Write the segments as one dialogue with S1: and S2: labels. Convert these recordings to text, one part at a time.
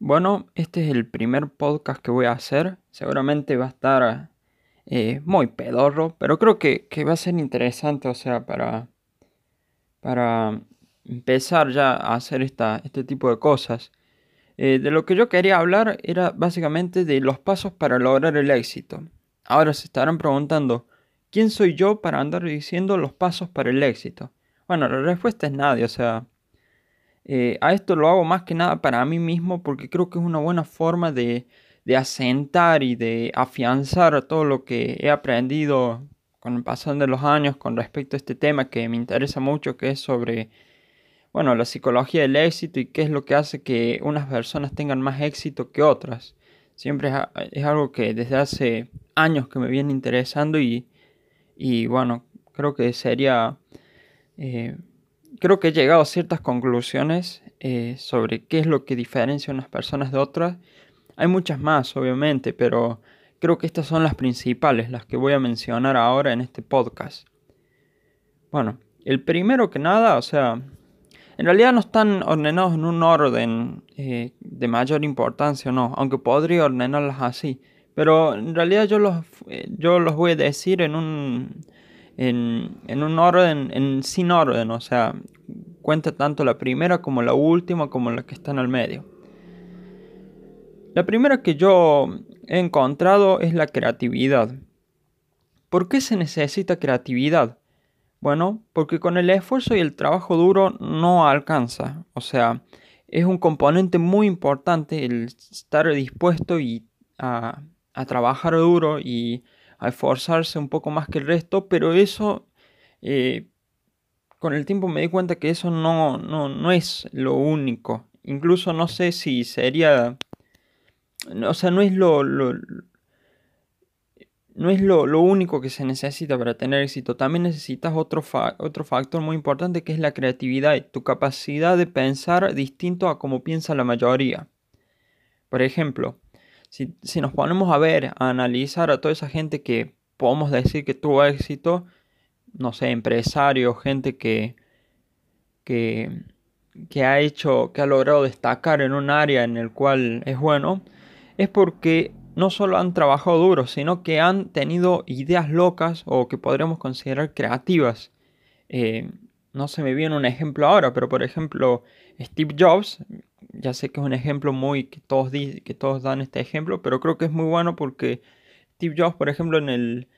S1: Bueno, este es el primer podcast que voy a hacer. Seguramente va a estar eh, muy pedorro, pero creo que, va a ser interesante, o sea, para, para empezar ya a hacer esta, este tipo de cosas. Eh, de lo que yo quería hablar era básicamente de los pasos para lograr el éxito. Ahora se estarán preguntando, ¿quién soy yo para andar diciendo los pasos para el éxito? Bueno, la respuesta es nadie, o sea, eh, a esto lo hago más que nada para mí mismo porque creo que es una buena forma de, asentar y de afianzar todo lo que he aprendido con el paso de los años con respecto a este tema que me interesa mucho, que es sobre, bueno, la psicología del éxito y qué es lo que hace que unas personas tengan más éxito que otras. Siempre es, algo que desde hace años que me viene interesando y, bueno, creo que sería... Eh, creo que he llegado a ciertas conclusiones eh, sobre qué es lo que diferencia unas personas de otras. Hay muchas más, obviamente, pero creo que estas son las principales, las que voy a mencionar ahora en este podcast. Bueno, el primero que nada, o sea, en realidad no están ordenados en un orden eh, de mayor importancia, no, aunque podría ordenarlas así. Pero en realidad yo los, eh, yo los voy a decir en un, en, un orden, en, sin orden, o sea, cuenta tanto la primera como la última como la que está en el medio. La primera que yo he encontrado es la creatividad. ¿Por qué se necesita creatividad? Bueno, porque con el esfuerzo y el trabajo duro no alcanza. O sea, es un componente muy importante el estar dispuesto y a, a trabajar duro y a esforzarse un poco más que el resto, pero eso, eh, con el tiempo me di cuenta que eso no, no, es lo único. Incluso no sé si sería, o sea, no es lo, no es lo, único que se necesita para tener éxito. También necesitas otro, otro factor muy importante que es la creatividad tu capacidad de pensar distinto a como piensa la mayoría. Por ejemplo, si, nos ponemos a ver, a analizar a toda esa gente que podemos decir que tuvo éxito, no sé, empresarios, gente que, que, que ha hecho, que ha logrado destacar en un área en el cual es bueno, es porque no solo han trabajado duro, sino que han tenido ideas locas o que podríamos considerar creativas. Eh, no se me viene un ejemplo ahora, pero por ejemplo, Steve Jobs ya sé que es un ejemplo muy que todos, que todos dan este ejemplo, pero creo que es muy bueno porque Steve Jobs, por ejemplo, en, el,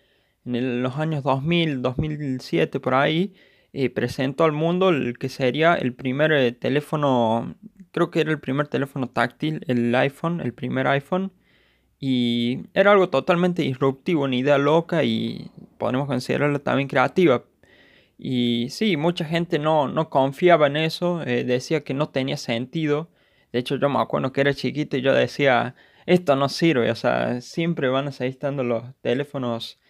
S1: en los años 2000, 2007, por ahí, eh, presentó al mundo el que sería el primer eh, teléfono, creo que era el primer teléfono táctil, el iPhone, el primer iPhone. Y era algo totalmente disruptivo, una idea loca y podemos considerarla también creativa. Y sí, mucha gente no, no confiaba en eso, eh, decía que no tenía sentido de hecho, yo me acuerdo que era chiquito y yo decía, esto no sirve, o sea, siempre van a seguir estando los teléfonos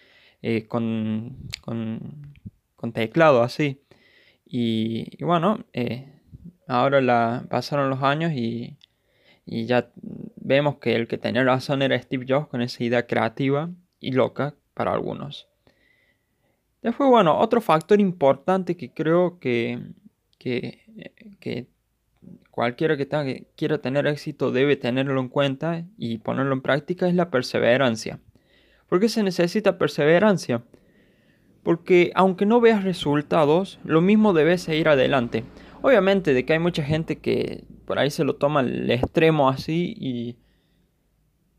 S1: eh, con, con, teclado así. Y, bueno, eh, ahora la, pasaron los años y, y ya vemos que el que tenía razón era Steve Jobs con esa idea creativa y loca para algunos. Después, bueno, otro factor importante que creo que, que, que cualquiera que, quiera tener éxito debe tenerlo en cuenta y ponerlo en práctica es la perseverancia. ¿Por qué se necesita perseverancia? Porque aunque no veas resultados, lo mismo debes seguir adelante. Obviamente de que hay mucha gente que por ahí se lo toma al extremo así y,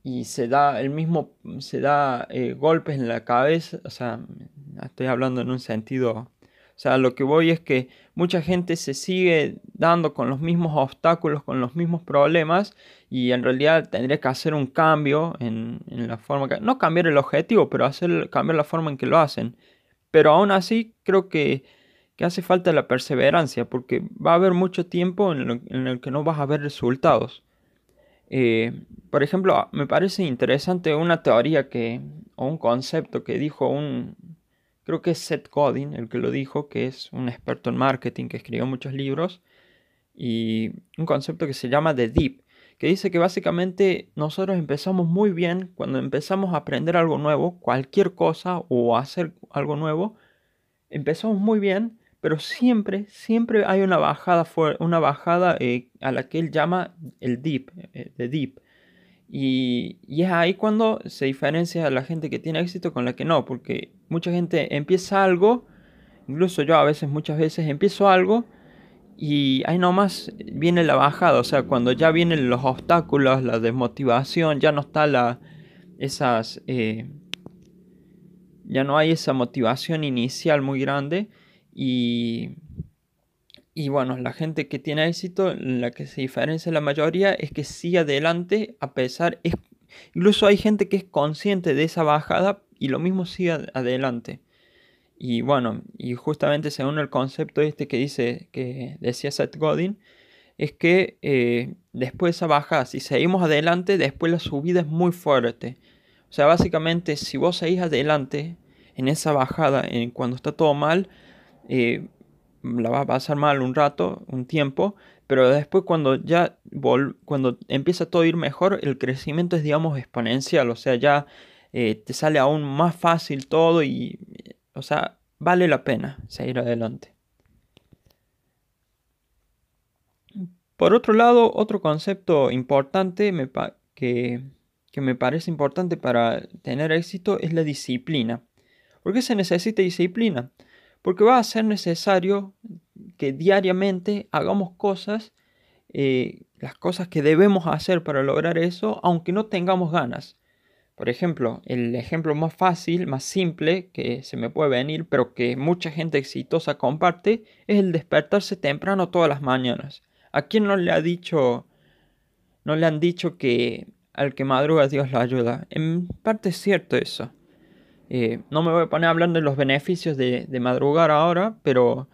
S1: y se da el mismo, se da eh, golpes en la cabeza, o sea, estoy hablando en un sentido o sea, lo que voy es que mucha gente se sigue dando con los mismos obstáculos, con los mismos problemas y en realidad tendría que hacer un cambio en, la forma que... No cambiar el objetivo, pero hacer, cambiar la forma en que lo hacen. Pero aún así creo que, hace falta la perseverancia porque va a haber mucho tiempo en, el que no vas a ver resultados. Eh, por ejemplo, me parece interesante una teoría que, o un concepto que dijo un, Creo que es Seth Godin el que lo dijo, que es un experto en marketing que escribió muchos libros. Y un concepto que se llama The Deep, que dice que básicamente nosotros empezamos muy bien cuando empezamos a aprender algo nuevo, cualquier cosa o hacer algo nuevo. Empezamos muy bien, pero siempre, siempre hay una bajada, una bajada eh, a la que él llama el dip, eh, de dip. Y, y, es ahí cuando se diferencia la gente que tiene éxito con la que no, porque mucha gente empieza algo, incluso yo a veces, muchas veces empiezo algo y ahí nomás viene la bajada, o sea, cuando ya vienen los obstáculos, la desmotivación, ya no está la, esas, eh, ya no hay esa motivación inicial muy grande y, y bueno, la gente que tiene éxito, la que se diferencia la mayoría es que sigue adelante a pesar, es, incluso hay gente que es consciente de esa bajada y lo mismo sigue adelante. Y bueno, y justamente según el concepto este que dice, que decía Seth Godin, es que eh, después de esa bajada, si seguimos adelante, después la subida es muy fuerte. O sea, básicamente, si vos seguís adelante en esa bajada, en, cuando está todo mal, eh, la va a pasar mal un rato, un tiempo, pero después cuando ya cuando empieza todo a ir mejor, el crecimiento es, digamos, exponencial. O sea, ya eh, te sale aún más fácil todo y o sea, vale la pena seguir adelante. Por otro lado, otro concepto importante que, que me parece importante para tener éxito es la disciplina. ¿Por qué se necesita disciplina? Porque va a ser necesario que diariamente hagamos cosas, eh, las cosas que debemos hacer para lograr eso, aunque no tengamos ganas. Por ejemplo, el ejemplo más fácil, más simple que se me puede venir, pero que mucha gente exitosa comparte, es el despertarse temprano todas las mañanas. ¿A quién no le ha dicho, no le han dicho que al que madruga Dios lo ayuda? En parte es cierto eso. Eh, no me voy a poner a hablar de los beneficios de, madrugar ahora, pero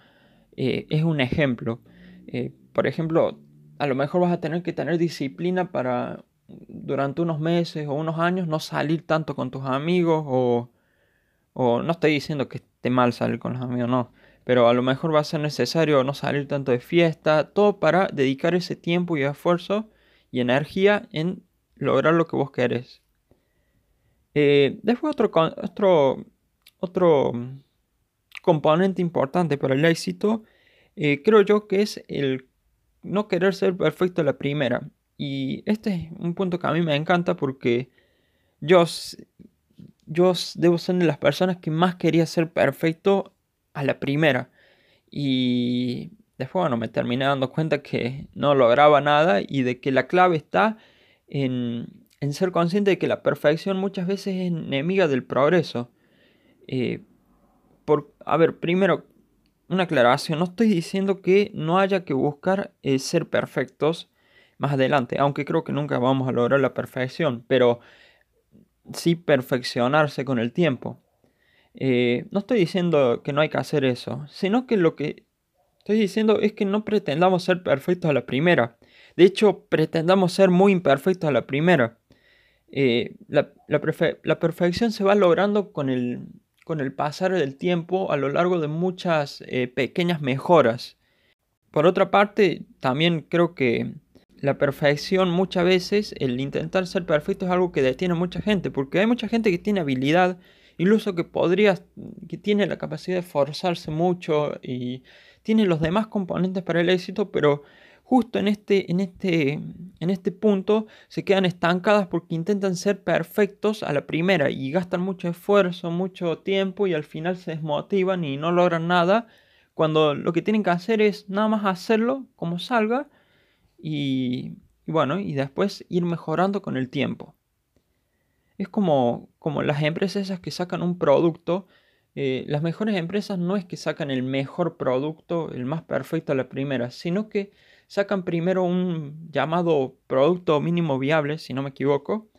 S1: eh, es un ejemplo. Eh, por ejemplo, a lo mejor vas a tener que tener disciplina para durante unos meses o unos años no salir tanto con tus amigos o, o no estoy diciendo que esté mal salir con los amigos, no, pero a lo mejor va a ser necesario no salir tanto de fiesta, todo para dedicar ese tiempo y esfuerzo y energía en lograr lo que vos querés. Eh, después otro, otro, otro componente importante para el éxito, eh, creo yo que es el no querer ser perfecto a la primera. Y este es un punto que a mí me encanta porque yo, yo debo ser de las personas que más quería ser perfecto a la primera. Y después, bueno, me terminé dando cuenta que no lograba nada y de que la clave está en, en ser consciente de que la perfección muchas veces es enemiga del progreso. Eh, por, a ver, primero, una aclaración. No estoy diciendo que no haya que buscar eh, ser perfectos más adelante, aunque creo que nunca vamos a lograr la perfección, pero sí perfeccionarse con el tiempo. Eh, no estoy diciendo que no hay que hacer eso, sino que lo que estoy diciendo es que no pretendamos ser perfectos a la primera. De hecho, pretendamos ser muy imperfectos a la primera. Eh, la, perfección se va logrando con el, con el pasar del tiempo a lo largo de muchas eh, pequeñas mejoras. Por otra parte, también creo que la perfección muchas veces, el intentar ser perfecto es algo que detiene a mucha gente, porque hay mucha gente que tiene habilidad, incluso que podría, que tiene la capacidad de esforzarse mucho y tiene los demás componentes para el éxito, pero justo en este, en este, en este punto se quedan estancadas porque intentan ser perfectos a la primera y gastan mucho esfuerzo, mucho tiempo y al final se desmotivan y no logran nada, cuando lo que tienen que hacer es nada más hacerlo como salga y, bueno, y después ir mejorando con el tiempo. Es como, como las empresas esas que sacan un producto. Eh, las mejores empresas no es que sacan el mejor producto, el más perfecto a la primera, sino que sacan primero un llamado producto mínimo viable, si no me equivoco,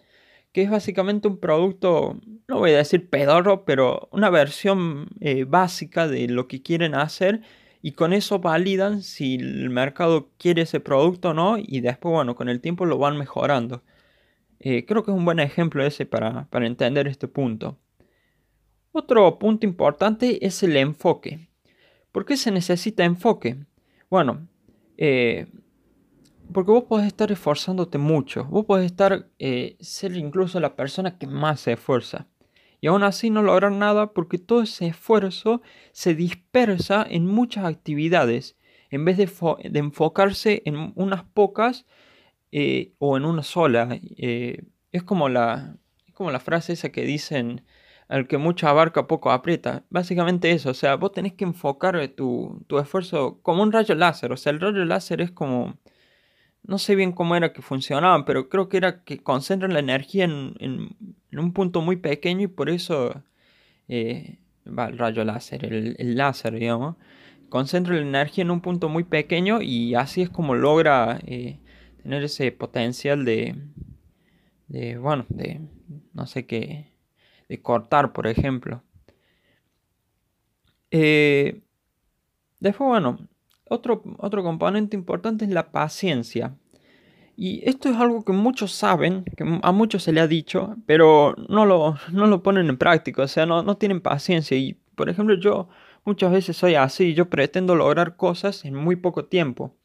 S1: que es básicamente un producto, no voy a decir pedorro, pero una versión eh, básica de lo que quieren hacer y con eso validan si el mercado quiere ese producto o no y después, bueno, con el tiempo lo van mejorando. Eh, creo que es un buen ejemplo ese para, entender este punto. Otro punto importante es el enfoque. ¿Por qué se necesita enfoque? Bueno, eh, porque vos podés estar esforzándote mucho. Vos podés estar, eh, ser incluso la persona que más se esfuerza. y aún así no lograr nada porque todo ese esfuerzo se dispersa en muchas actividades en vez de, enfocarse en unas pocas eh, o en una sola. Es, como la, como la frase esa que dicen, al que mucho abarca poco aprieta. Básicamente eso, o sea, vos tenés que enfocar tu, tu esfuerzo como un rayo láser. O sea, el rayo láser es como no sé bien cómo era que funcionaban, pero creo que era que concentran la energía en, un punto muy pequeño y por eso eh, va el rayo láser, el, láser, digamos, concentra la energía en un punto muy pequeño y así es como logra eh, tener ese potencial de, de, bueno, de, no sé qué, de cortar, por ejemplo. Eh, después, bueno, otro, otro componente importante es la paciencia. Y esto es algo que muchos saben, que a muchos se le ha dicho, pero no lo, no lo ponen en práctica, o sea, no, no tienen paciencia. Y, por ejemplo, yo muchas veces soy así, yo pretendo lograr cosas en muy poco tiempo.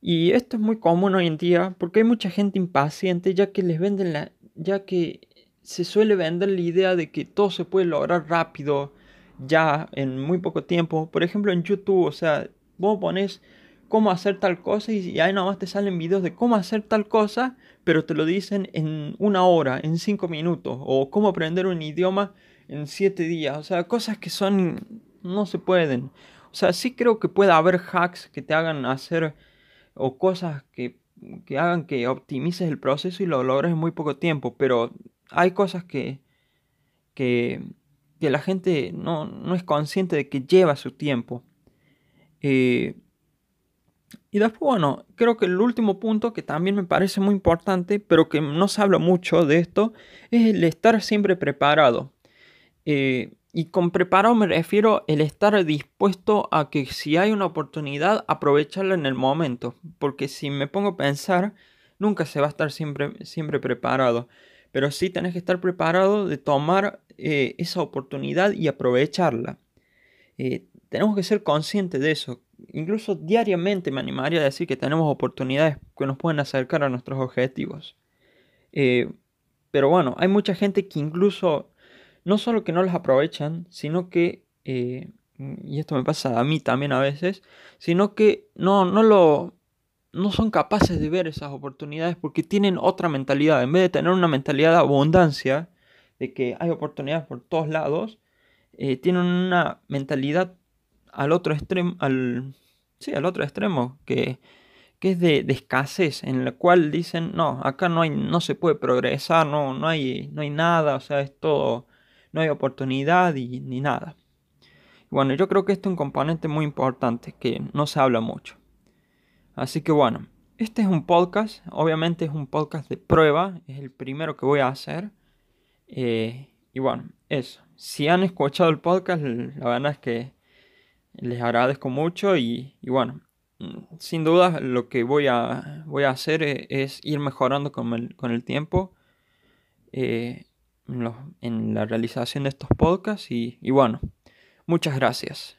S1: Y esto es muy común hoy en día porque hay mucha gente impaciente ya que les venden la, ya que se suele vender la idea de que todo se puede lograr rápido, ya en muy poco tiempo. Por ejemplo, en YouTube, o sea, Vos pones cómo hacer tal cosa y ahí nomás te salen videos de cómo hacer tal cosa, pero te lo dicen en una hora, en cinco minutos, o cómo aprender un idioma en siete días, o sea, cosas que son, no se pueden. O sea, sí creo que puede haber hacks que te hagan hacer, o cosas que, que hagan que optimices el proceso y lo logres en muy poco tiempo, pero hay cosas que, que, que la gente no, no es consciente de que lleva su tiempo. Eh, y después, bueno, creo que el último punto que también me parece muy importante, pero que no se habla mucho de esto, es el estar siempre preparado. Eh, y con preparado me refiero el estar dispuesto a que si hay una oportunidad, aprovecharla en el momento. Porque si me pongo a pensar, nunca se va a estar siempre, siempre preparado. Pero sí tenés que estar preparado de tomar eh, esa oportunidad y aprovecharla tenemos que ser conscientes de eso. Incluso diariamente me animaría a decir que tenemos oportunidades que nos pueden acercar a nuestros objetivos. Eh, pero bueno, hay mucha gente que incluso no solo que no las aprovechan, sino que, eh, y esto me pasa a mí también a veces, sino que no, no lo... No son capaces de ver esas oportunidades porque tienen otra mentalidad. En vez de tener una mentalidad de abundancia, de que hay oportunidades por todos lados, eh, tienen una mentalidad al otro extremo, al, sí, al otro extremo, que, que es de, escasez, en la cual dicen, no, acá no, hay, no se puede progresar, no, no, hay, no hay nada, o sea, es todo, no hay oportunidad y, ni nada. Bueno, yo creo que este es un componente muy importante que no se habla mucho. Así que bueno, este es un podcast, obviamente es un podcast de prueba, es el primero que voy a hacer. Eh, y bueno, eso. Si han escuchado el podcast, la verdad es que les agradezco mucho y, bueno, mm, sin duda lo que voy a, voy a hacer e, es, ir mejorando con el, con el tiempo eh, en, la realización de estos podcasts y, y bueno, muchas gracias.